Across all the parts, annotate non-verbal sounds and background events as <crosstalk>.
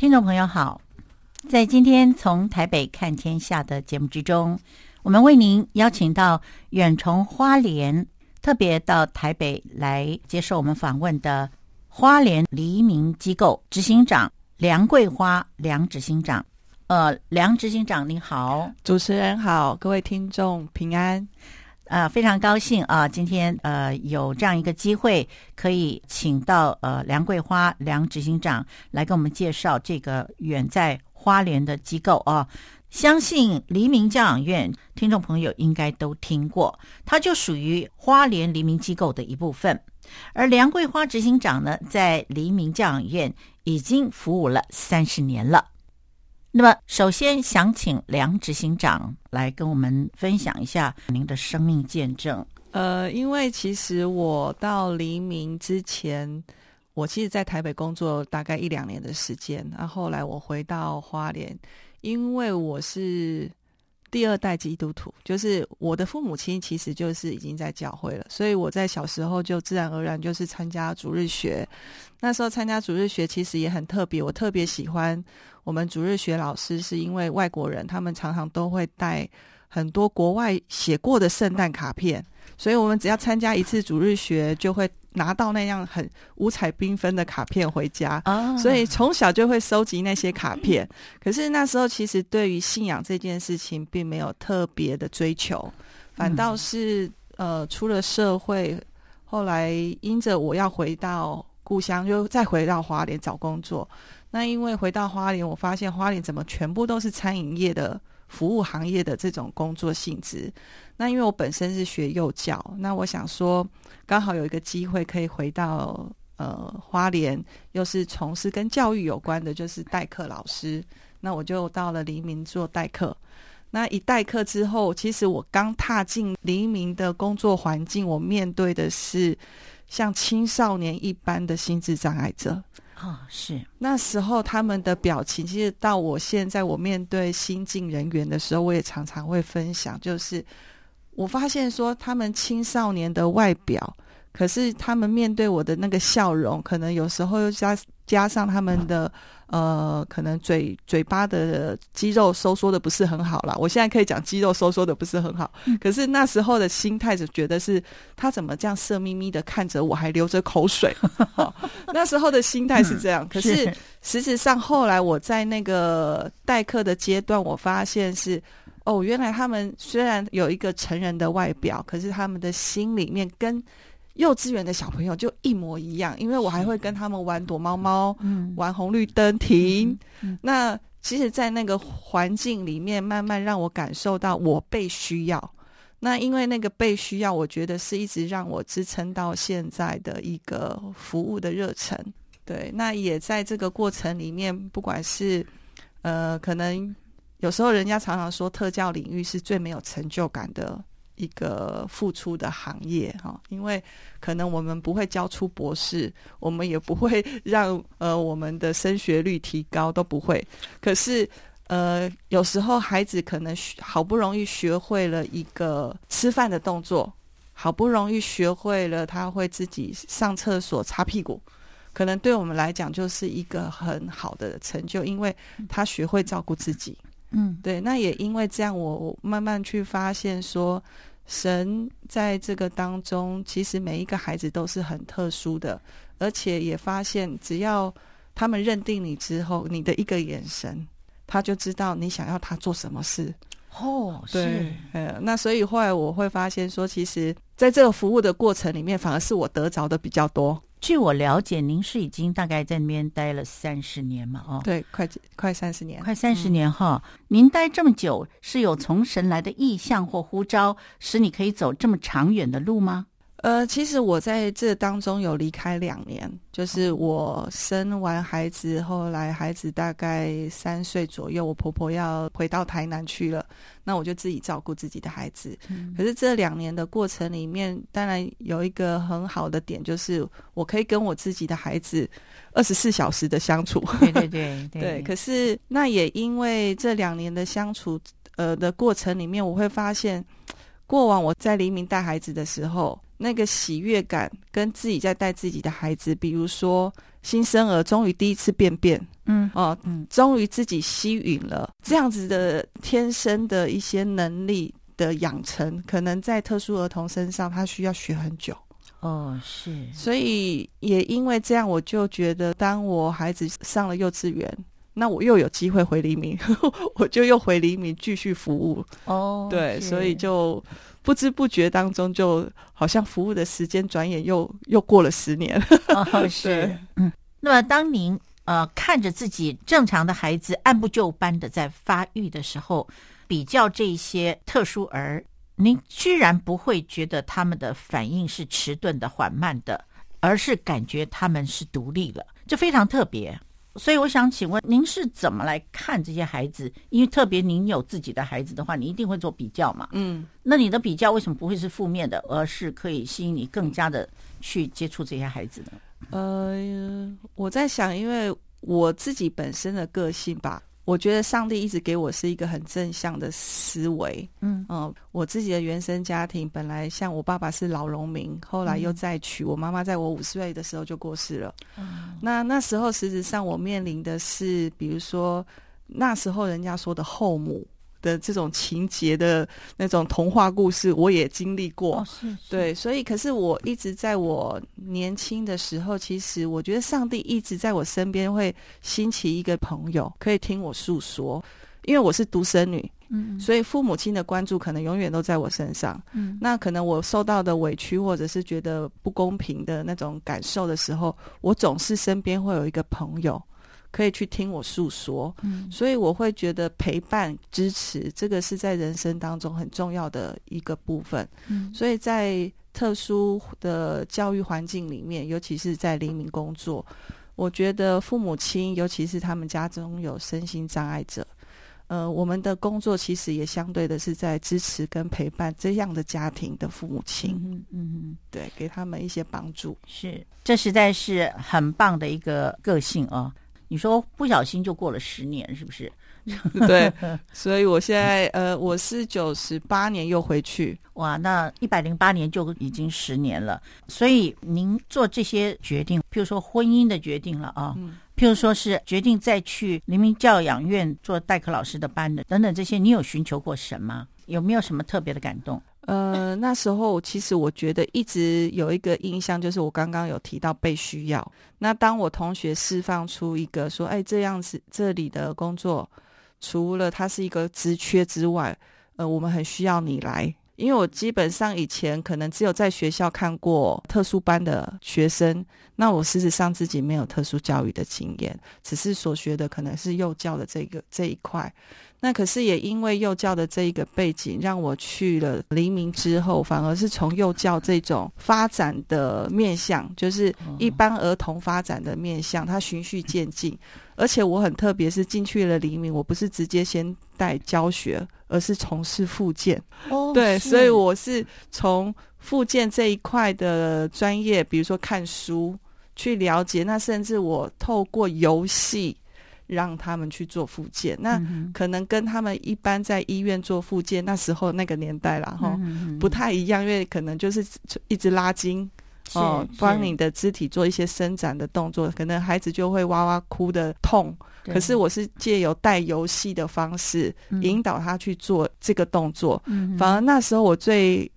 听众朋友好，在今天从台北看天下的节目之中，我们为您邀请到远从花莲特别到台北来接受我们访问的花莲黎明机构执行长梁桂花梁执行长。呃，梁执行长您好，主持人好，各位听众平安。呃，非常高兴啊，今天呃有这样一个机会，可以请到呃梁桂花梁执行长来给我们介绍这个远在花莲的机构啊。相信黎明教养院听众朋友应该都听过，它就属于花莲黎明机构的一部分。而梁桂花执行长呢，在黎明教养院已经服务了三十年了。那么，首先想请梁执行长来跟我们分享一下您的生命见证。呃，因为其实我到黎明之前，我其实在台北工作大概一两年的时间，那后来我回到花莲，因为我是第二代基督徒，就是我的父母亲其实就是已经在教会了，所以我在小时候就自然而然就是参加主日学。那时候参加主日学其实也很特别，我特别喜欢。我们主日学老师是因为外国人，他们常常都会带很多国外写过的圣诞卡片，所以我们只要参加一次主日学，就会拿到那样很五彩缤纷的卡片回家。Oh. 所以从小就会收集那些卡片。<laughs> 可是那时候其实对于信仰这件事情并没有特别的追求，反倒是呃出了社会，后来因着我要回到故乡，就再回到花莲找工作。那因为回到花莲，我发现花莲怎么全部都是餐饮业的服务行业的这种工作性质。那因为我本身是学幼教，那我想说刚好有一个机会可以回到呃花莲，又是从事跟教育有关的，就是代课老师。那我就到了黎明做代课。那一代课之后，其实我刚踏进黎明的工作环境，我面对的是像青少年一般的心智障碍者。啊、哦，是那时候他们的表情，其实到我现在，我面对新进人员的时候，我也常常会分享，就是我发现说，他们青少年的外表，可是他们面对我的那个笑容，可能有时候又加加上他们的。呃，可能嘴嘴巴的肌肉收缩的不是很好啦。我现在可以讲肌肉收缩的不是很好，嗯、可是那时候的心态就觉得是他怎么这样色眯眯的看着我，还流着口水。哦、那时候的心态是这样，嗯、可是实质上后来我在那个代课的阶段，我发现是哦，原来他们虽然有一个成人的外表，可是他们的心里面跟。幼稚园的小朋友就一模一样，因为我还会跟他们玩躲猫猫，嗯，玩红绿灯停。嗯嗯、那其实，在那个环境里面，慢慢让我感受到我被需要。那因为那个被需要，我觉得是一直让我支撑到现在的一个服务的热忱。对，那也在这个过程里面，不管是呃，可能有时候人家常常说特教领域是最没有成就感的。一个付出的行业哈，因为可能我们不会教出博士，我们也不会 <laughs> 让呃我们的升学率提高，都不会。可是呃，有时候孩子可能好不容易学会了一个吃饭的动作，好不容易学会了他会自己上厕所擦屁股，可能对我们来讲就是一个很好的成就，因为他学会照顾自己。嗯，对。那也因为这样，我慢慢去发现说。神在这个当中，其实每一个孩子都是很特殊的，而且也发现，只要他们认定你之后，你的一个眼神，他就知道你想要他做什么事。哦，对，是，呃，那所以后来我会发现说，其实在这个服务的过程里面，反而是我得着的比较多。据我了解，您是已经大概在那边待了三十年嘛？哦，对，快快三十年，快三十年哈。嗯，您待这么久，是有从神来的意向或呼召，使你可以走这么长远的路吗？呃，其实我在这当中有离开两年，就是我生完孩子，后来孩子大概三岁左右，我婆婆要回到台南去了，那我就自己照顾自己的孩子。嗯。可是这两年的过程里面，当然有一个很好的点，就是我可以跟我自己的孩子二十四小时的相处。对对对 <laughs> 对。对，可是那也因为这两年的相处，呃的过程里面，我会发现，过往我在黎明带孩子的时候。那个喜悦感，跟自己在带自己的孩子，比如说新生儿终于第一次便便，嗯哦，嗯，终于自己吸吮了，这样子的天生的一些能力的养成，可能在特殊儿童身上，他需要学很久。哦，是，所以也因为这样，我就觉得，当我孩子上了幼稚园，那我又有机会回黎明，<laughs> 我就又回黎明继续服务。哦，对，所以就不知不觉当中，就好像服务的时间转眼又又过了十年。哦，<laughs> 是，嗯。那么，当您呃看着自己正常的孩子按部就班的在发育的时候，比较这些特殊儿。您居然不会觉得他们的反应是迟钝的、缓慢的，而是感觉他们是独立了，这非常特别。所以我想请问，您是怎么来看这些孩子？因为特别您有自己的孩子的话，你一定会做比较嘛。嗯，那你的比较为什么不会是负面的，而是可以吸引你更加的去接触这些孩子呢？呃，我在想，因为我自己本身的个性吧。我觉得上帝一直给我是一个很正向的思维，嗯嗯、呃，我自己的原生家庭本来像我爸爸是老农民，后来又再娶，我妈妈在我五岁的时候就过世了。嗯、那那时候实质上我面临的是，比如说那时候人家说的后母。的这种情节的那种童话故事，我也经历过。哦、是是对，所以可是我一直在我年轻的时候，其实我觉得上帝一直在我身边会兴起一个朋友，可以听我诉说。因为我是独生女，嗯，所以父母亲的关注可能永远都在我身上。嗯，那可能我受到的委屈，或者是觉得不公平的那种感受的时候，我总是身边会有一个朋友。可以去听我诉说，嗯，所以我会觉得陪伴、支持，这个是在人生当中很重要的一个部分。嗯，所以在特殊的教育环境里面，尤其是在黎明工作，我觉得父母亲，尤其是他们家中有身心障碍者，呃，我们的工作其实也相对的是在支持跟陪伴这样的家庭的父母亲，嗯嗯，对，给他们一些帮助。是，这实在是很棒的一个个性哦。你说不小心就过了十年，是不是？<laughs> 对，<laughs> 所以我现在呃，我是九十八年又回去，哇，那一百零八年就已经十年了。所以您做这些决定，譬如说婚姻的决定了啊，嗯，譬如说是决定再去黎明教养院做代课老师的班的等等这些，你有寻求过神吗？有没有什么特别的感动？呃，那时候其实我觉得一直有一个印象，就是我刚刚有提到被需要。那当我同学释放出一个说：“哎，这样子这里的工作，除了它是一个职缺之外，呃，我们很需要你来。”因为我基本上以前可能只有在学校看过特殊班的学生，那我事实上自己没有特殊教育的经验，只是所学的可能是幼教的这个这一块。那可是也因为幼教的这一个背景，让我去了黎明之后，反而是从幼教这种发展的面向，就是一般儿童发展的面向，它循序渐进。而且我很特别，是进去了黎明，我不是直接先带教学，而是从事复健。哦，对，所以我是从复健这一块的专业，比如说看书去了解，那甚至我透过游戏。让他们去做复健，那可能跟他们一般在医院做复健那时候那个年代啦，哈，不太一样，因为可能就是一直拉筋哦，帮你的肢体做一些伸展的动作，可能孩子就会哇哇哭的痛。可是我是借由带游戏的方式引导他去做这个动作，反而那时候我最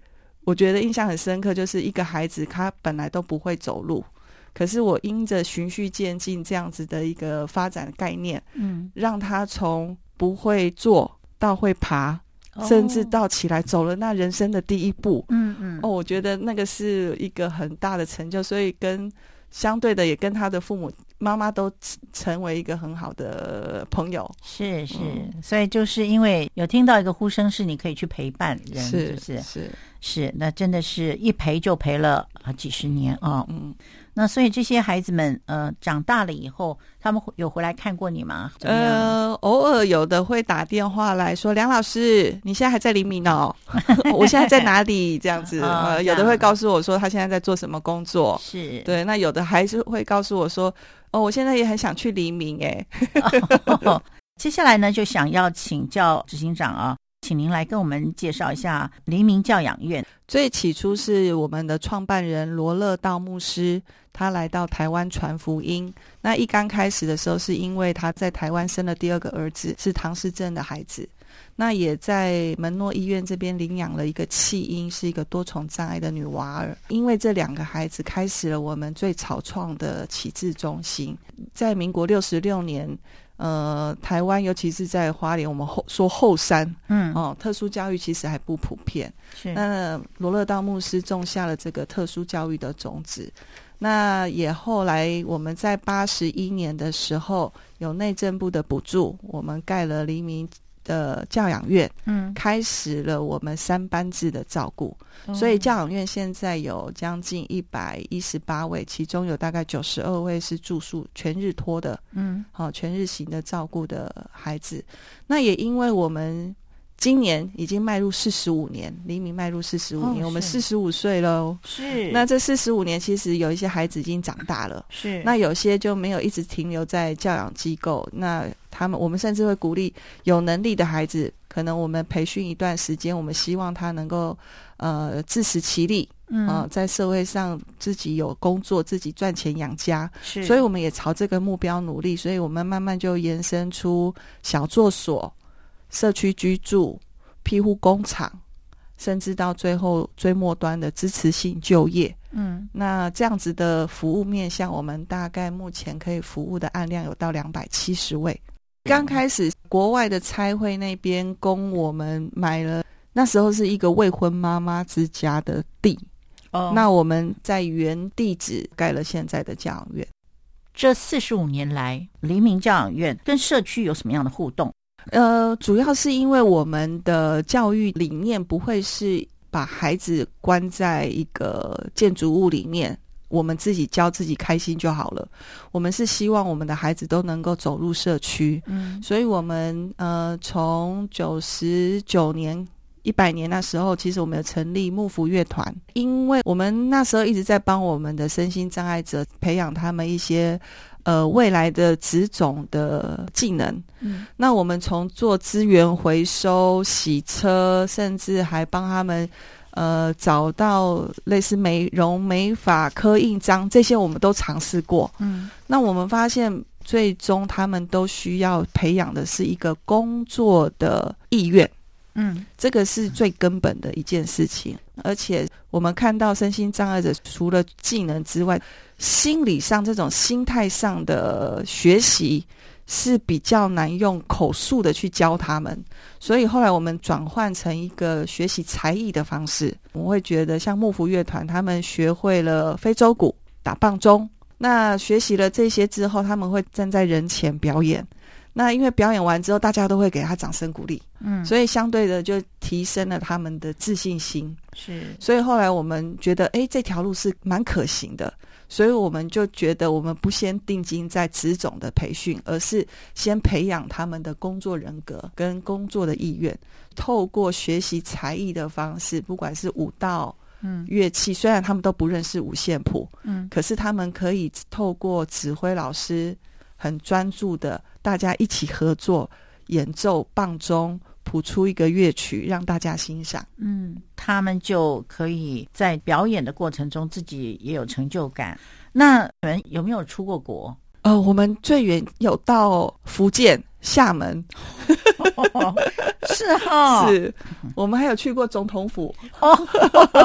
我觉得印象很深刻，就是一个孩子他本来都不会走路。可是我因着循序渐进这样子的一个发展概念，嗯，让他从不会坐到会爬，哦，甚至到起来走了那人生的第一步，嗯嗯，哦，我觉得那个是一个很大的成就，所以跟相对的也跟他的父母妈妈都成为一个很好的朋友，是是，嗯，所以就是因为有听到一个呼声，是你可以去陪伴人，是不是。是是，那真的是一陪就陪了啊几十年啊，哦，嗯。那所以这些孩子们，呃，长大了以后，他们有回来看过你吗？呃，偶尔有的会打电话来说：“梁老师，你现在还在黎明哦？<laughs> 我现在在哪里？”这样子，呃，有的会告诉我说他现在在做什么工作。是对，那有的还是会告诉我说：“哦，我现在也很想去黎明。”哎，<laughs> 接下来呢，就想要请教执行长啊。请您来跟我们介绍一下黎明教养院。最起初是我们的创办人罗乐道牧师，他来到台湾传福音。那一刚开始的时候，是因为他在台湾生了第二个儿子，是唐氏症的孩子。那也在门诺医院这边领养了一个弃婴，是一个多重障碍的女娃儿。因为这两个孩子，开始了我们最草创的启智中心。在民国六十六年，呃，台湾尤其是在花莲，我们后说后山，嗯，哦，特殊教育其实还不普遍。是，那罗乐道牧师种下了这个特殊教育的种子。那也后来我们在八十一年的时候，有内政部的补助，我们盖了黎明的教养院，嗯，开始了我们三班制的照顾，嗯、所以教养院现在有将近一百一十八位，其中有大概九十二位是住宿全日托的，嗯，好、哦、全日型的照顾的孩子。那也因为我们今年已经迈入四十五年，黎明迈入四十五年，哦、我们四十五岁喽。是，那这四十五年其实有一些孩子已经长大了，是，那有些就没有一直停留在教养机构，那。他们，我们甚至会鼓励有能力的孩子，可能我们培训一段时间，我们希望他能够呃自食其力，嗯、呃，在社会上自己有工作，自己赚钱养家。是，所以我们也朝这个目标努力，所以我们慢慢就延伸出小作所、社区居住、庇护工厂，甚至到最后最末端的支持性就业。嗯，那这样子的服务面向，我们大概目前可以服务的案量有到两百七十位。刚开始，国外的差会那边供我们买了，那时候是一个未婚妈妈之家的地。哦，那我们在原地址盖了现在的教养院。这四十五年来，黎明教养院跟社区有什么样的互动？呃，主要是因为我们的教育理念不会是把孩子关在一个建筑物里面。我们自己教自己开心就好了。我们是希望我们的孩子都能够走入社区，嗯，所以我们呃，从九十九年、一百年那时候，其实我们有成立幕府乐团，因为我们那时候一直在帮我们的身心障碍者培养他们一些呃未来的职种的技能。嗯，那我们从做资源回收、洗车，甚至还帮他们。呃，找到类似美容美发、刻印章这些，我们都尝试过。嗯，那我们发现，最终他们都需要培养的是一个工作的意愿。嗯，这个是最根本的一件事情。而且，我们看到身心障碍者除了技能之外，心理上这种心态上的学习。是比较难用口述的去教他们，所以后来我们转换成一个学习才艺的方式。我会觉得像幕府乐团，他们学会了非洲鼓、打棒钟，那学习了这些之后，他们会站在人前表演。那因为表演完之后，大家都会给他掌声鼓励，嗯，所以相对的就提升了他们的自信心。是，所以后来我们觉得，哎，这条路是蛮可行的。所以我们就觉得，我们不先定睛在职种的培训，而是先培养他们的工作人格跟工作的意愿。透过学习才艺的方式，不管是舞蹈、嗯，乐器，虽然他们都不认识五线谱，嗯，可是他们可以透过指挥老师很专注的，大家一起合作演奏棒钟。谱出一个乐曲让大家欣赏，嗯，他们就可以在表演的过程中自己也有成就感。那你们有没有出过国？呃，我们最远有到福建厦门，是哈，<laughs> 是我们还有去过总统府哦，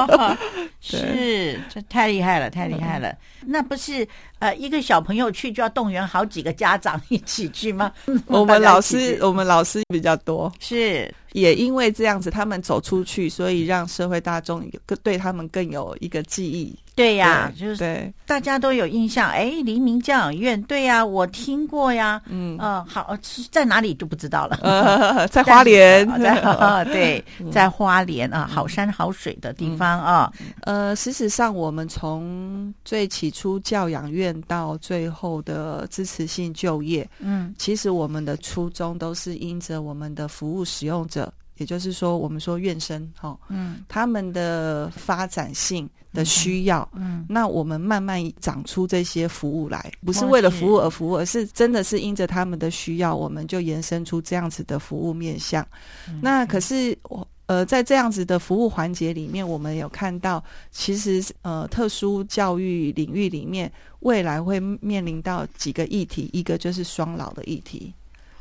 <laughs> 是，这太厉害了，太厉害了。那不是呃，一个小朋友去就要动员好几个家长一起去吗？<laughs> 我们老师，我们老师比较多，是。也因为这样子，他们走出去，所以让社会大众更对他们更有一个记忆。对呀，对就是大家都有印象。哎，黎明教养院，对呀，我听过呀。嗯，呃，好，在哪里就不知道了。呃，<laughs> 在花莲，在 <laughs> 对，在花莲啊，好山好水的地方啊。呃，事实上，我们从最起初教养院到最后的支持性就业，嗯，其实我们的初衷都是因着我们的服务使用者。也就是说，我们说院生哈，嗯，他们的发展性的需要，嗯，那我们慢慢长出这些服务来，不是为了服务而服务，而是真的是因着他们的需要，我们就延伸出这样子的服务面向。那可是我呃，在这样子的服务环节里面，我们有看到，其实呃，特殊教育领域里面，未来会面临到几个议题，一个就是双老的议题。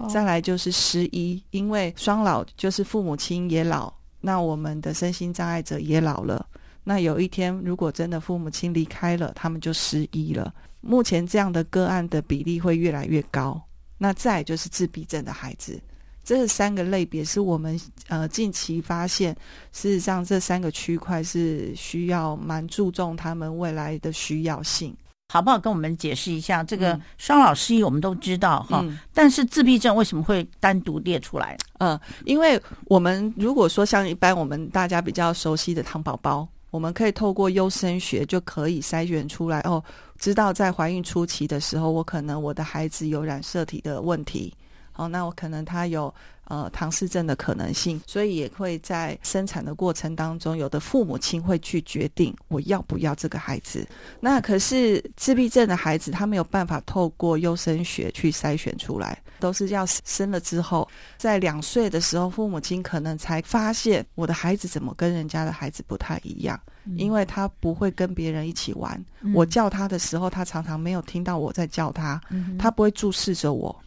再来就是失依，因为双老就是父母亲也老，那我们的身心障碍者也老了。那有一天，如果真的父母亲离开了，他们就失依了。目前这样的个案的比例会越来越高。那再就是自闭症的孩子，这三个类别是我们呃近期发现，事实上这三个区块是需要蛮注重他们未来的需要性。好不好？跟我们解释一下这个双老失忆，我们都知道哈、嗯，但是自闭症为什么会单独列出来？嗯，因为我们如果说像一般我们大家比较熟悉的唐宝宝，我们可以透过优生学就可以筛选出来哦，知道在怀孕初期的时候，我可能我的孩子有染色体的问题，好、哦，那我可能他有。呃，唐氏症的可能性，所以也会在生产的过程当中，有的父母亲会去决定我要不要这个孩子。那可是自闭症的孩子，他没有办法透过优生学去筛选出来，都是要生了之后，在两岁的时候，父母亲可能才发现我的孩子怎么跟人家的孩子不太一样，因为他不会跟别人一起玩。我叫他的时候，他常常没有听到我在叫他，他不会注视着我。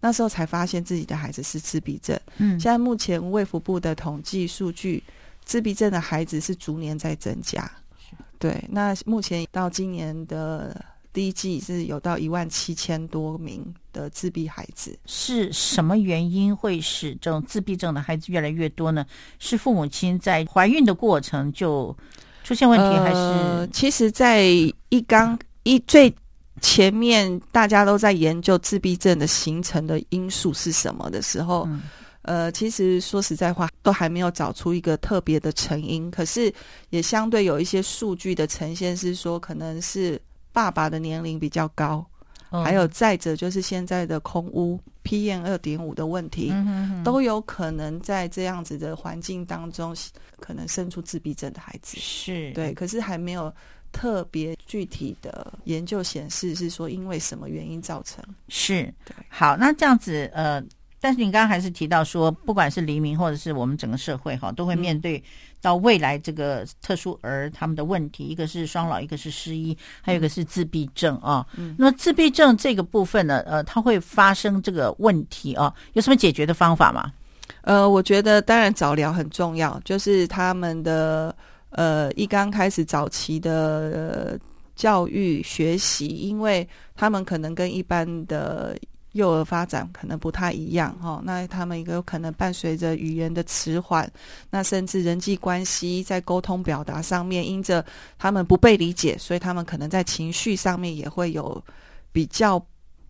那时候才发现自己的孩子是自闭症。嗯，现在目前卫福部的统计数据，自闭症的孩子是逐年在增加。对，那目前到今年的第一季是有到一万七千多名的自闭孩子。是什么原因会使这种自闭症的孩子越来越多呢？是父母亲在怀孕的过程就出现问题，还是？呃，其实，在一刚一最。前面大家都在研究自闭症的形成的因素是什么的时候，嗯、呃，其实说实在话，都还没有找出一个特别的成因。可是也相对有一些数据的呈现是说，可能是爸爸的年龄比较高，嗯、还有再者就是现在的空屋 PM 二点五的问题，嗯哼哼，都有可能在这样子的环境当中，可能生出自闭症的孩子。是对，可是还没有。特别具体的研究显示是说，因为什么原因造成？是，对，好，那这样子，呃，但是你刚刚还是提到说，不管是黎明或者是我们整个社会哈，都会面对到未来这个特殊儿他们的问题，嗯、一个是双老，一个是失忆，还有一个是自闭症啊。嗯，那自闭症这个部分呢，呃，它会发生这个问题啊，有什么解决的方法吗？呃，我觉得当然早疗很重要，就是他们的。呃，一刚开始早期的教育学习，因为他们可能跟一般的幼儿发展可能不太一样哈、哦，那他们一个有可能伴随着语言的迟缓，那甚至人际关系在沟通表达上面，因着他们不被理解，所以他们可能在情绪上面也会有比较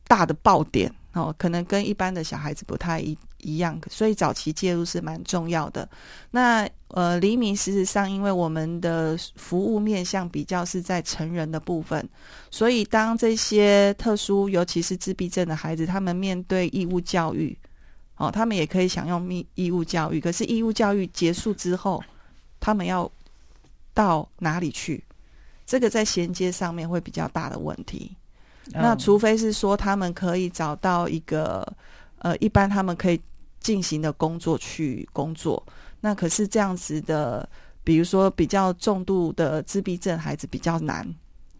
大的爆点哦，可能跟一般的小孩子不太一一样，所以早期介入是蛮重要的。那呃，黎明事实上，因为我们的服务面向比较是在成人的部分，所以当这些特殊，尤其是自闭症的孩子，他们面对义务教育，哦，他们也可以享用义义务教育。可是义务教育结束之后，他们要到哪里去？这个在衔接上面会比较大的问题。Oh. 那除非是说他们可以找到一个呃，一般他们可以进行的工作去工作。那可是这样子的，比如说比较重度的自闭症孩子比较难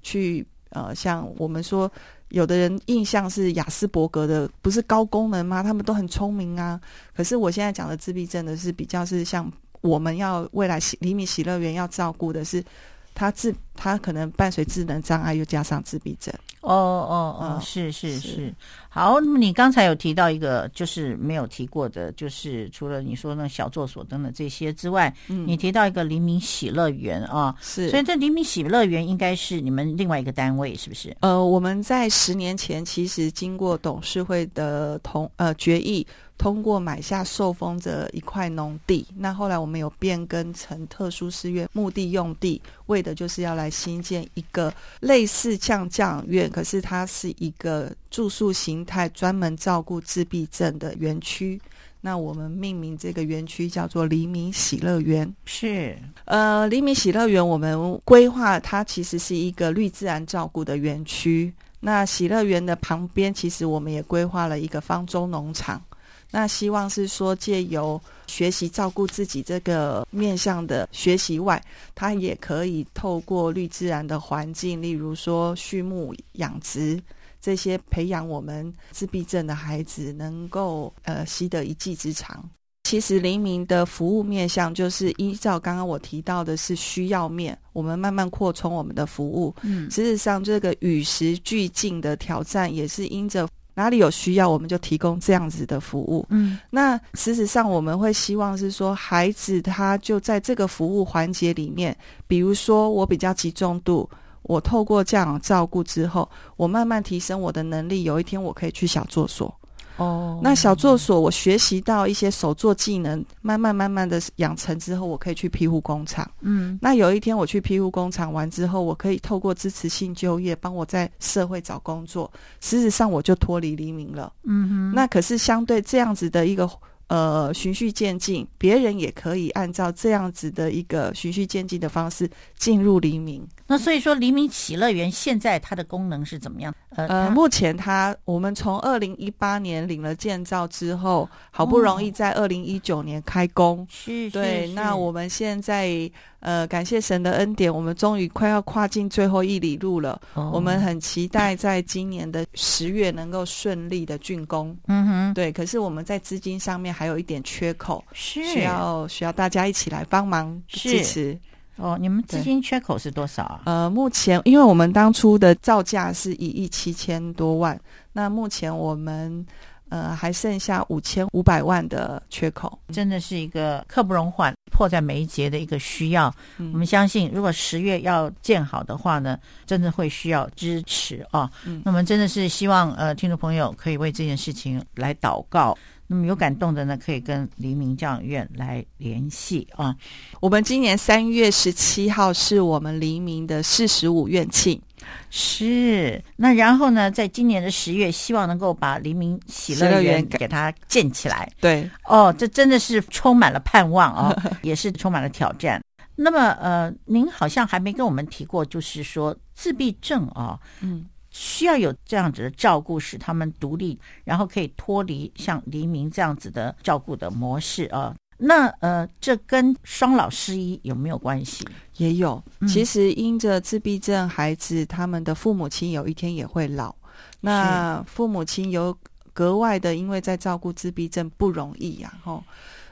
去呃，像我们说，有的人印象是雅斯伯格的，不是高功能吗？他们都很聪明啊。可是我现在讲的自闭症的是比较是像我们要未来喜黎明喜乐园要照顾的是。他智，他可能伴随智能障碍，又加上自闭症。哦哦哦，是是是，好，那么你刚才有提到一个，就是没有提过的，就是除了你说那小作所等等这些之外，嗯，你提到一个黎明喜乐园啊，是。所以这黎明喜乐园应该是你们另外一个单位，是不是？呃，我们在十年前其实经过董事会的同呃决议。通过买下受封的一块农地，那后来我们有变更成特殊寺院墓地用地，为的就是要来新建一个类似像教养院，可是它是一个住宿形态，专门照顾自闭症的园区。那我们命名这个园区叫做黎明喜乐园。是，呃，黎明喜乐园我们规划它其实是一个绿自然照顾的园区。那喜乐园的旁边，其实我们也规划了一个方舟农场。那希望是说，借由学习照顾自己这个面向的学习外，它也可以透过绿自然的环境，例如说畜牧养殖。这些培养我们自闭症的孩子能够呃习得一技之长。其实黎明的服务面向就是依照刚刚我提到的是需要面，我们慢慢扩充我们的服务。嗯，事实上这个与时俱进的挑战也是因着哪里有需要，我们就提供这样子的服务。嗯，那事实上我们会希望是说孩子他就在这个服务环节里面，比如说我比较集中度。我透过这样照顾之后，我慢慢提升我的能力。有一天，我可以去小作所。哦，oh, 那小作所，我学习到一些手作技能，慢慢慢慢的养成之后，我可以去庇护工厂。嗯，那有一天我去庇护工厂完之后，我可以透过支持性就业，帮我在社会找工作。事实上，我就脱离黎明了。嗯哼，那可是相对这样子的一个。呃，循序渐进，别人也可以按照这样子的一个循序渐进的方式进入黎明。那所以说，黎明喜乐园现在它的功能是怎么样？呃，呃目前它我们从二零一八年领了建造之后，好不容易在二零一九年开工。是、哦，对。那我们现在呃，感谢神的恩典，我们终于快要跨进最后一里路了。哦、我们很期待在今年的十月能够顺利的竣工。嗯哼，对。可是我们在资金上面。还有一点缺口，是需要需要大家一起来帮忙支持哦。你们资金缺口是多少啊？呃，目前因为我们当初的造价是一亿七千多万，那目前我们呃还剩下五千五百万的缺口，真的是一个刻不容缓、迫在眉睫的一个需要。嗯、我们相信，如果十月要建好的话呢，真的会需要支持啊。嗯、那我们真的是希望呃，听众朋友可以为这件事情来祷告。那么有感动的呢，可以跟黎明教养院来联系啊。我们今年三月十七号是我们黎明的四十五院庆，是。那然后呢，在今年的十月，希望能够把黎明喜乐园给它建起来。对，哦，这真的是充满了盼望哦，<laughs> 也是充满了挑战。那么呃，您好像还没跟我们提过，就是说自闭症啊，嗯。需要有这样子的照顾，使他们独立，然后可以脱离像黎明这样子的照顾的模式啊。那呃，这跟双老失医有没有关系？也有。其实因着自闭症孩子，他们的父母亲有一天也会老。那父母亲有格外的，因为在照顾自闭症不容易呀。吼，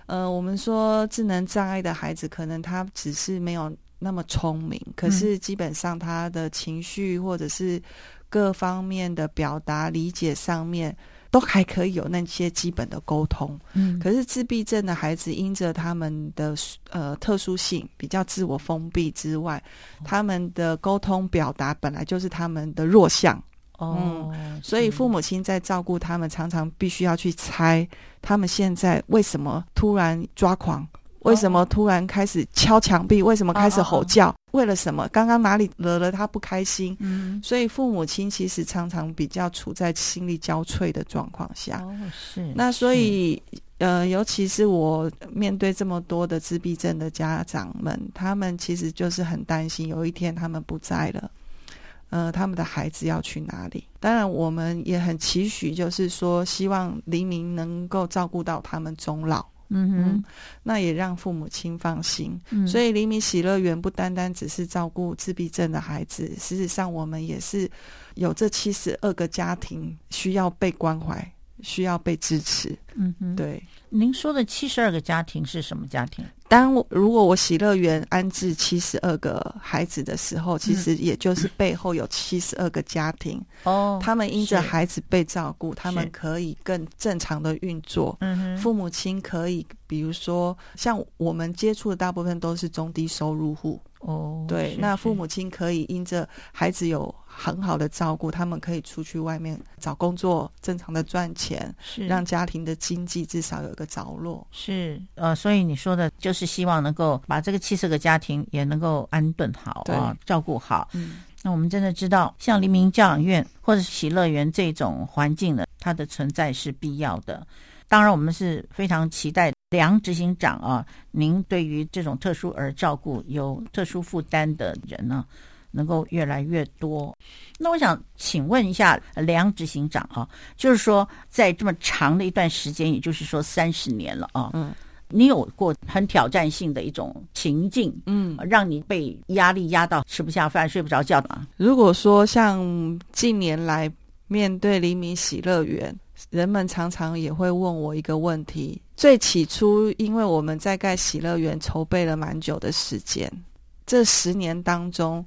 呃，我们说智能障碍的孩子，可能他只是没有那么聪明，可是基本上他的情绪或者是。各方面的表达、理解上面都还可以有那些基本的沟通。嗯，可是自闭症的孩子因着他们的呃特殊性，比较自我封闭之外，他们的沟通表达本来就是他们的弱项。哦，嗯，所以父母亲在照顾他们，常常必须要去猜他们现在为什么突然抓狂。为什么突然开始敲墙壁？为什么开始吼叫？为了什么？刚刚哪里惹了他不开心？嗯，所以父母亲其实常常比较处在心力交瘁的状况下。哦，是。那所以，呃，尤其是我面对这么多的自闭症的家长们，他们其实就是很担心，有一天他们不在了，呃，他们的孩子要去哪里？当然，我们也很期许，就是说，希望黎明能够照顾到他们终老。嗯哼。嗯，那也让父母亲放心。嗯，所以黎明喜乐园不单单只是照顾自闭症的孩子，事实上我们也是有这七十二个家庭需要被关怀，需要被支持。嗯哼，对。您说的七十二个家庭是什么家庭？当我如果我喜乐园安置七十二个孩子的时候，其实也就是背后有七十二个家庭哦，他们因着孩子被照顾，他们可以更正常的运作。嗯哼，父母亲可以，比如说像我们接触的大部分都是中低收入户。哦，对，那父母亲可以因着孩子有很好的照顾，他们可以出去外面找工作，正常的赚钱，是让家庭的经济至少有一个着落。是，呃，所以你说的就是希望能够把这个七十个家庭也能够安顿好对啊，照顾好。嗯，那我们真的知道，像黎明教养院或者喜乐园这种环境呢，它的存在是必要的。当然，我们是非常期待梁执行长啊，您对于这种特殊儿照顾有特殊负担的人呢，能够越来越多。那我想请问一下梁执行长啊，就是说在这么长的一段时间，也就是说三十年了啊，嗯，你有过很挑战性的一种情境，嗯，让你被压力压到吃不下饭、睡不着觉的吗？如果说像近年来面对黎明喜乐园。人们常常也会问我一个问题：最起初，因为我们在盖喜乐园筹备了蛮久的时间，这十年当中，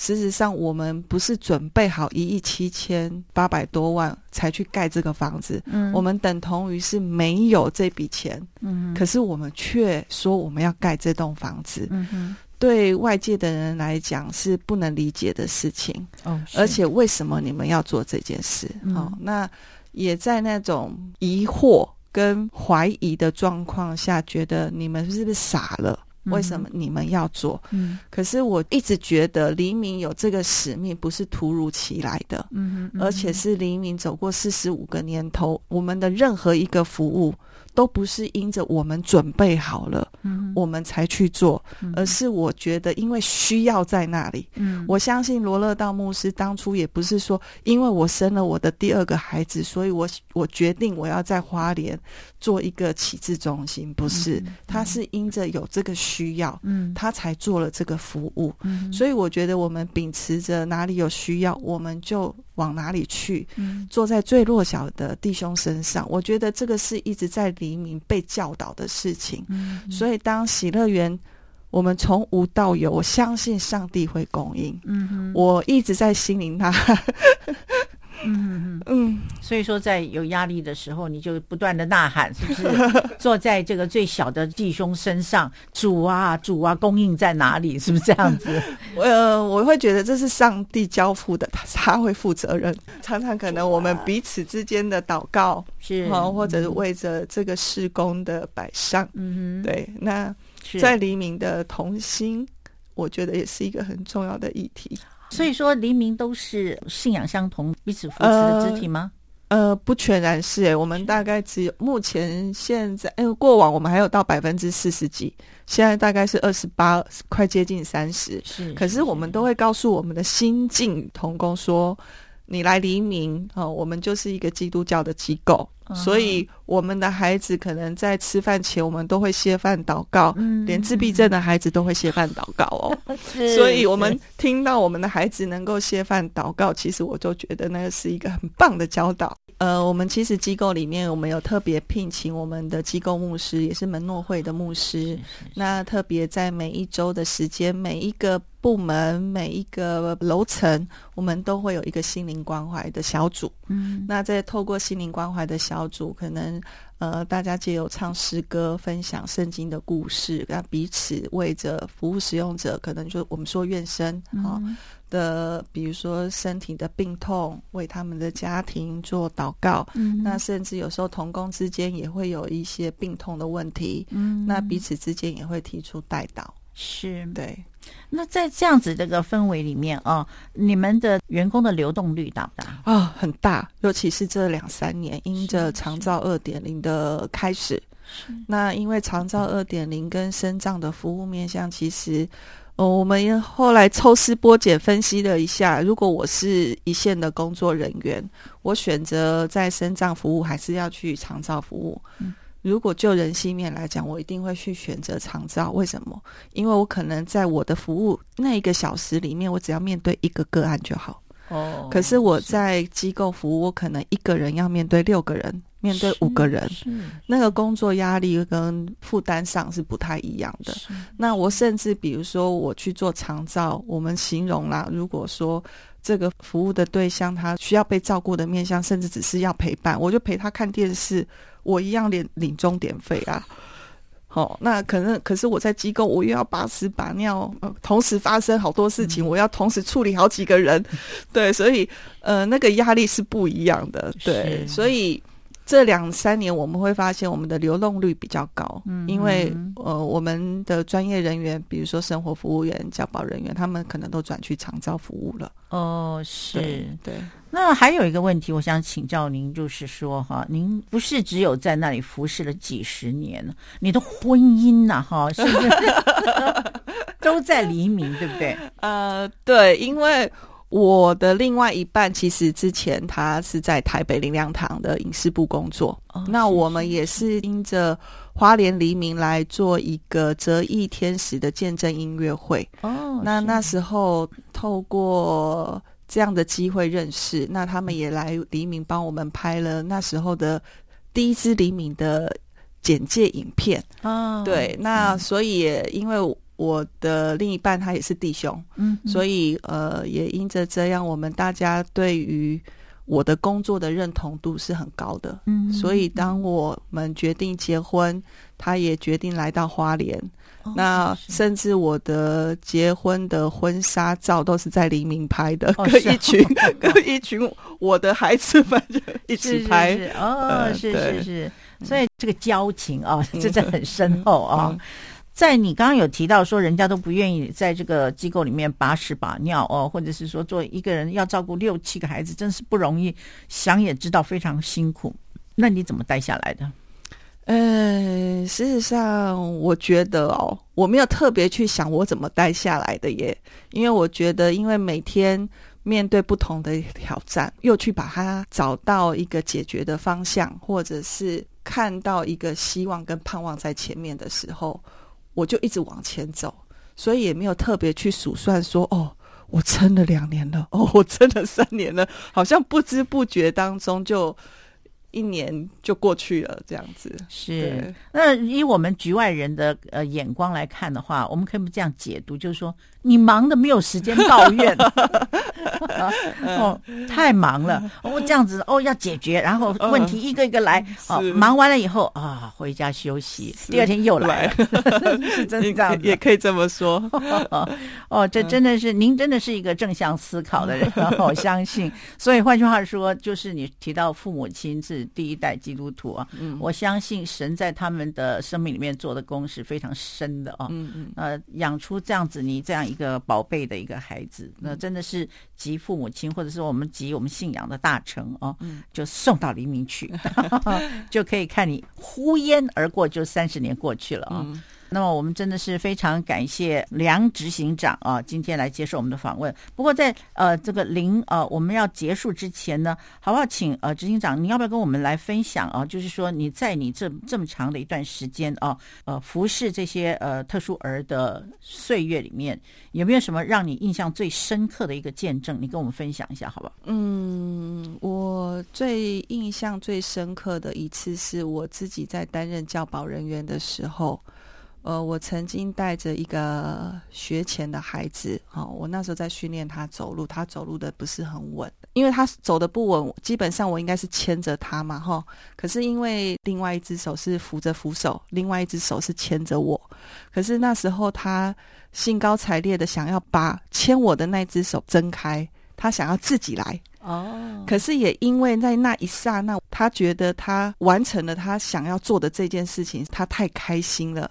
事实上我们不是准备好一亿七千八百多万才去盖这个房子，嗯，我们等同于是没有这笔钱，嗯，可是我们却说我们要盖这栋房子，嗯，对外界的人来讲是不能理解的事情，哦，而且为什么你们要做这件事？嗯，哦，那。也在那种疑惑跟怀疑的状况下，觉得你们是不是傻了？为什么你们要做？嗯，可是我一直觉得黎明有这个使命，不是突如其来的，嗯，而且是黎明走过四十五个年头，我们的任何一个服务。都不是因着我们准备好了，嗯，我们才去做，嗯，而是我觉得因为需要在那里。嗯，我相信罗勒道牧师当初也不是说，因为我生了我的第二个孩子，所以我我决定我要在花莲做一个启智中心，不是，嗯，他是因着有这个需要，嗯，他才做了这个服务。嗯，所以我觉得我们秉持着哪里有需要，我们就。往哪里去？嗯，坐在最弱小的弟兄身上，我觉得这个是一直在黎明被教导的事情。嗯，所以当喜乐园，我们从无到有，我相信上帝会供应。嗯，我一直在心灵他。嗯嗯，所以说在有压力的时候，你就不断的呐喊，是不是？<laughs> 坐在这个最小的弟兄身上，主啊主啊，供应在哪里？是不是这样子？<laughs> 呃，我会觉得这是上帝交付的，他他会负责任。常常可能我们彼此之间的祷告是，或者是为着这个事工的摆上，嗯哼，对。那在黎明的同心，我觉得也是一个很重要的议题。所以说，黎明都是信仰相同、彼此扶持的肢体吗？呃，呃不全然是诶，我们大概只有目前现在，因为过往我们还有到百分之四十几，现在大概是二十八，快接近三十。是，可是我们都会告诉我们的新进童工说：“你来黎明哦，我们就是一个基督教的机构。”所以，我们的孩子可能在吃饭前，我们都会谢饭祷告。嗯，连自闭症的孩子都会谢饭祷告哦。<laughs> 所以，我们听到我们的孩子能够谢饭祷告，其实我就觉得那个是一个很棒的教导。呃，我们其实机构里面，我们有特别聘请我们的机构牧师，也是门诺会的牧师。那特别在每一周的时间，每一个。部门每一个楼层，我们都会有一个心灵关怀的小组。嗯，那在透过心灵关怀的小组，可能呃，大家借由唱诗歌、分享圣经的故事，那彼此为着服务使用者，可能就我们说愿生啊、嗯、的，比如说身体的病痛，为他们的家庭做祷告。嗯，那甚至有时候同工之间也会有一些病痛的问题。嗯，那彼此之间也会提出代祷。是对。那在这样子这个氛围里面啊，你们的员工的流动率大不大？啊、哦，很大，尤其是这两三年，因着长照二点零的开始。那因为长照二点零跟身障的服务面向，其实，呃，我们后来抽丝剥茧分析了一下，如果我是一线的工作人员，我选择在身障服务，还是要去长照服务？嗯如果就人性面来讲，我一定会去选择长照。为什么？因为我可能在我的服务那一个小时里面，我只要面对一个个案就好。哦。可是我在机构服务，我可能一个人要面对六个人，面对五个人，那个工作压力跟负担上是不太一样的。那我甚至比如说我去做长照，我们形容啦，如果说这个服务的对象他需要被照顾的面向，甚至只是要陪伴，我就陪他看电视。我一样领领钟点费啊，好、哦，那可能可是我在机构，我又要把屎把尿，呃，同时发生好多事情，嗯、我要同时处理好几个人，对，所以呃，那个压力是不一样的，对，所以这两三年我们会发现我们的流动率比较高，嗯，因为呃，我们的专业人员，比如说生活服务员、教保人员，他们可能都转去长照服务了。哦，是对，对。那还有一个问题，我想请教您，就是说哈，您不是只有在那里服侍了几十年，你的婚姻呐，哈，是不是 <laughs> 都在黎明，对不对？呃，对，因为。我的另外一半其实之前他是在台北林良堂的影视部工作，哦、那我们也是因着花莲黎明来做一个折翼天使的见证音乐会。哦，那那时候透过这样的机会认识，那他们也来黎明帮我们拍了那时候的第一支黎明的简介影片。哦，对，那所以也因为。我的另一半他也是弟兄，嗯，所以呃，也因着这样，我们大家对于我的工作的认同度是很高的，嗯，所以当我们决定结婚，他也决定来到花莲，哦，那甚至我的结婚的婚纱照都是在黎明拍的，哦，跟一群，哦，跟一群我的孩子们就 <laughs> 一起拍，是是是哦，是是。是，所以这个交情啊，真的很深厚啊。嗯嗯在你刚刚有提到说，人家都不愿意在这个机构里面把屎把尿哦，或者是说做一个人要照顾六七个孩子，真是不容易，想也知道非常辛苦。那你怎么带下来的？呃，事实上，我觉得哦，我没有特别去想我怎么带下来的耶，因为我觉得，因为每天面对不同的挑战，又去把它找到一个解决的方向，或者是看到一个希望跟盼望在前面的时候。我就一直往前走，所以也没有特别去数算说，哦，我撑了两年了，哦，我撑了三年了，好像不知不觉当中就一年就过去了，这样子。是，那以我们局外人的呃眼光来看的话，我们可以这样解读，就是说。你忙的没有时间抱怨，<laughs> 哦，太忙了。哦，这样子哦，要解决，然后问题一个一个来。哦，忙完了以后啊，回家休息，第二天又来了，是 <laughs> 真的这样子，<laughs> 也可以这么说。哦，这真的是您真的是一个正向思考的人，我相信。所以换句话说，就是你提到父母亲是第一代基督徒啊，我相信神在他们的生命里面做的功是非常深的啊。嗯嗯，呃，养出这样子你这样。一个宝贝的一个孩子，那真的是集父母亲，或者是我们集我们信仰的大成哦，就送到黎明去，<laughs> 就可以看你呼烟而过，就三十年过去了啊。那么我们真的是非常感谢梁执行长啊，今天来接受我们的访问。不过在呃这个临呃我们要结束之前呢，好不好请呃执行长，你要不要跟我们来分享啊？就是说你在你这这么长的一段时间啊，呃服侍这些呃特殊儿的岁月里面，有没有什么让你印象最深刻的一个见证？你跟我们分享一下，好不好？嗯，我最印象最深刻的一次是我自己在担任教保人员的时候。呃，我曾经带着一个学前的孩子，哦，我那时候在训练他走路，他走路的不是很稳，因为他走的不稳，基本上我应该是牵着他嘛，哈，可是因为另外一只手是扶着扶手，另外一只手是牵着我，可是那时候他兴高采烈的想要把牵我的那只手挣开，他想要自己来，哦，可是也因为在那一刹那，他觉得他完成了他想要做的这件事情，他太开心了。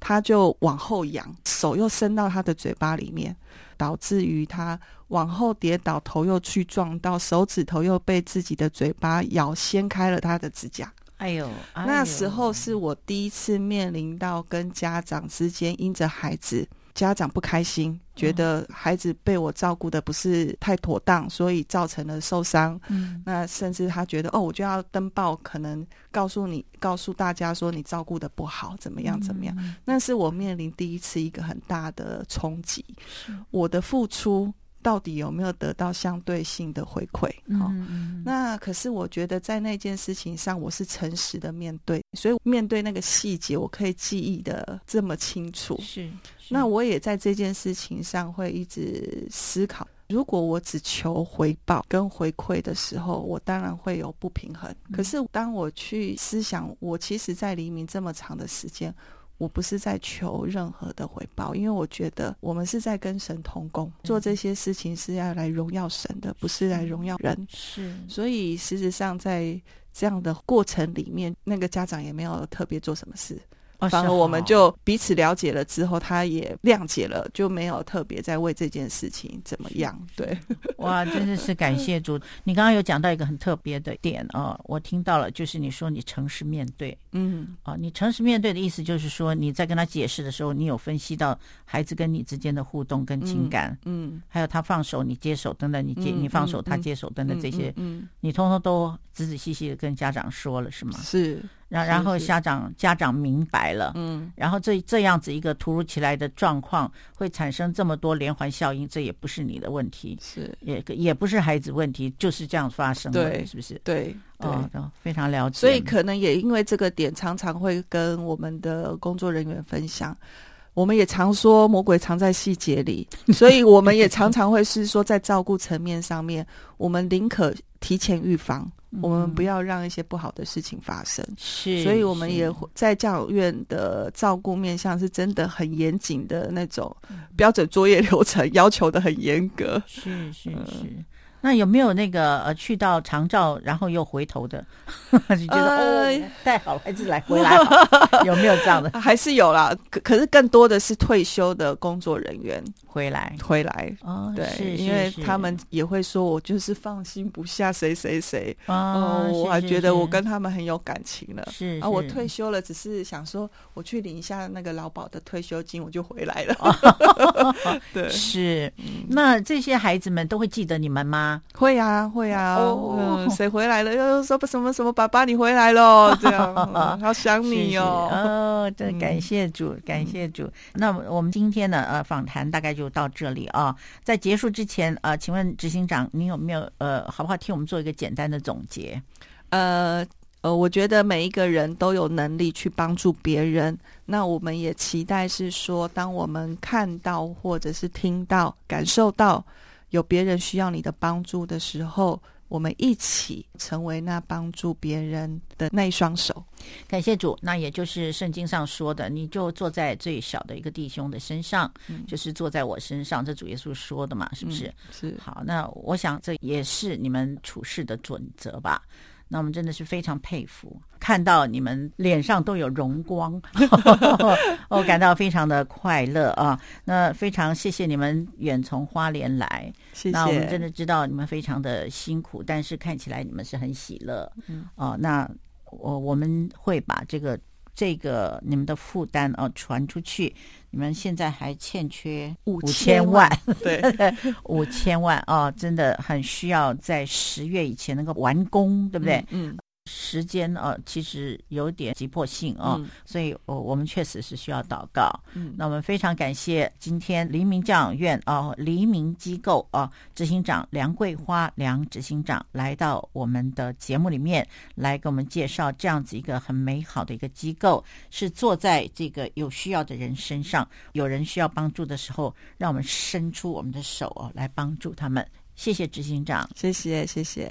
他就往后仰，手又伸到他的嘴巴里面，导致于他往后跌倒，头又去撞到手指头，又被自己的嘴巴咬掀开了他的指甲。哎呦，哎呦，那时候是我第一次面临到跟家长之间因着孩子。家长不开心，觉得孩子被我照顾的不是太妥当，所以造成了受伤。嗯，那甚至他觉得哦，我就要登报，可能告诉你，告诉大家说你照顾的不好，怎么样怎么样。嗯，那是我面临第一次一个很大的冲击。我的付出。到底有没有得到相对性的回馈？好、嗯嗯，那可是我觉得在那件事情上，我是诚实的面对，所以面对那个细节，我可以记忆的这么清楚。是，是，那我也在这件事情上会一直思考，如果我只求回报跟回馈的时候，我当然会有不平衡。嗯、可是当我去思想，我其实在黎明这么长的时间。我不是在求任何的回报，因为我觉得我们是在跟神同工，做这些事情是要来荣耀神的，不是来荣耀人。是，所以事实上在这样的过程里面，那个家长也没有特别做什么事。反而我们就彼此了解了之后，他也谅解了，就没有特别在为这件事情怎么样。对，<laughs> 哇，真的是感谢主！你刚刚有讲到一个很特别的点啊，我听到了，就是你说你诚实面对，嗯，啊，你诚实面对的意思就是说你在跟他解释的时候，你有分析到孩子跟你之间的互动跟情感，嗯，还有他放手你接手等等，你接你放手他接手等等这些，嗯，你通通都仔仔细细的跟家长说了是吗？是。然然后家长家长明白了，嗯，然后这这样子一个突如其来的状况会产生这么多连环效应，这也不是你的问题，是也也不是孩子问题，就是这样发生的，对，是不是？对，哦，对，非常了解。所以可能也因为这个点，常常会跟我们的工作人员分享。我们也常说魔鬼藏在细节里，<laughs> 所以我们也常常会是说，在照顾层面上面，我们宁可提前预防。我们不要让一些不好的事情发生，是，所以我们也在教养院的照顾面向是真的很严谨的那种标准作业流程，<laughs> 要求的很严格。是是是。嗯那有没有那个呃去到长照然后又回头的？<laughs> 就觉得、呃、哦带好孩子来回来 <laughs> 有没有这样的？还是有啦，可可是更多的是退休的工作人员回来回来哦，对，是是是，因为他们也会说我就是放心不下谁谁谁哦，哦，我还觉得我跟他们很有感情了。是，是，啊，我退休了，只是想说我去领一下那个劳保的退休金，我就回来了。哦、对，是、嗯。那这些孩子们都会记得你们吗？会啊。会啊，哦、嗯，谁回来了？又说什么什么？爸爸，你回来了，<laughs> 这样，嗯、好想你哦。哦，对，感谢主，嗯、感谢主。那我们今天呢，呃，访谈大概就到这里啊。在结束之前，呃，请问执行长，您有没有呃，好不好替我们做一个简单的总结？呃呃，我觉得每一个人都有能力去帮助别人。那我们也期待是说，当我们看到或者是听到、感受到。有别人需要你的帮助的时候，我们一起成为那帮助别人的那一双手。感谢主，那也就是圣经上说的，你就坐在最小的一个弟兄的身上，嗯、就是坐在我身上。这主耶稣说的嘛，是不是？嗯、是。好，那我想这也是你们处事的准则吧。那我们真的是非常佩服，看到你们脸上都有荣光，我 <laughs> 感到非常的快乐啊！那非常谢谢你们远从花莲来，谢谢。那我们真的知道你们非常的辛苦，但是看起来你们是很喜乐，嗯，哦、啊，那我我们会把这个。这个你们的负担哦传出去，你们现在还欠缺五千万，对，五千万 <laughs> 哦，真的很需要在十月以前能够完工，对不对？嗯。嗯时间啊，其实有点急迫性啊，嗯、所以，我我们确实是需要祷告。嗯，那我们非常感谢今天黎明教养院啊，黎明机构啊，执行长梁桂花梁执行长来到我们的节目里面，来给我们介绍这样子一个很美好的一个机构，是坐在这个有需要的人身上，有人需要帮助的时候，让我们伸出我们的手哦，来帮助他们。谢谢执行长，谢谢，谢谢。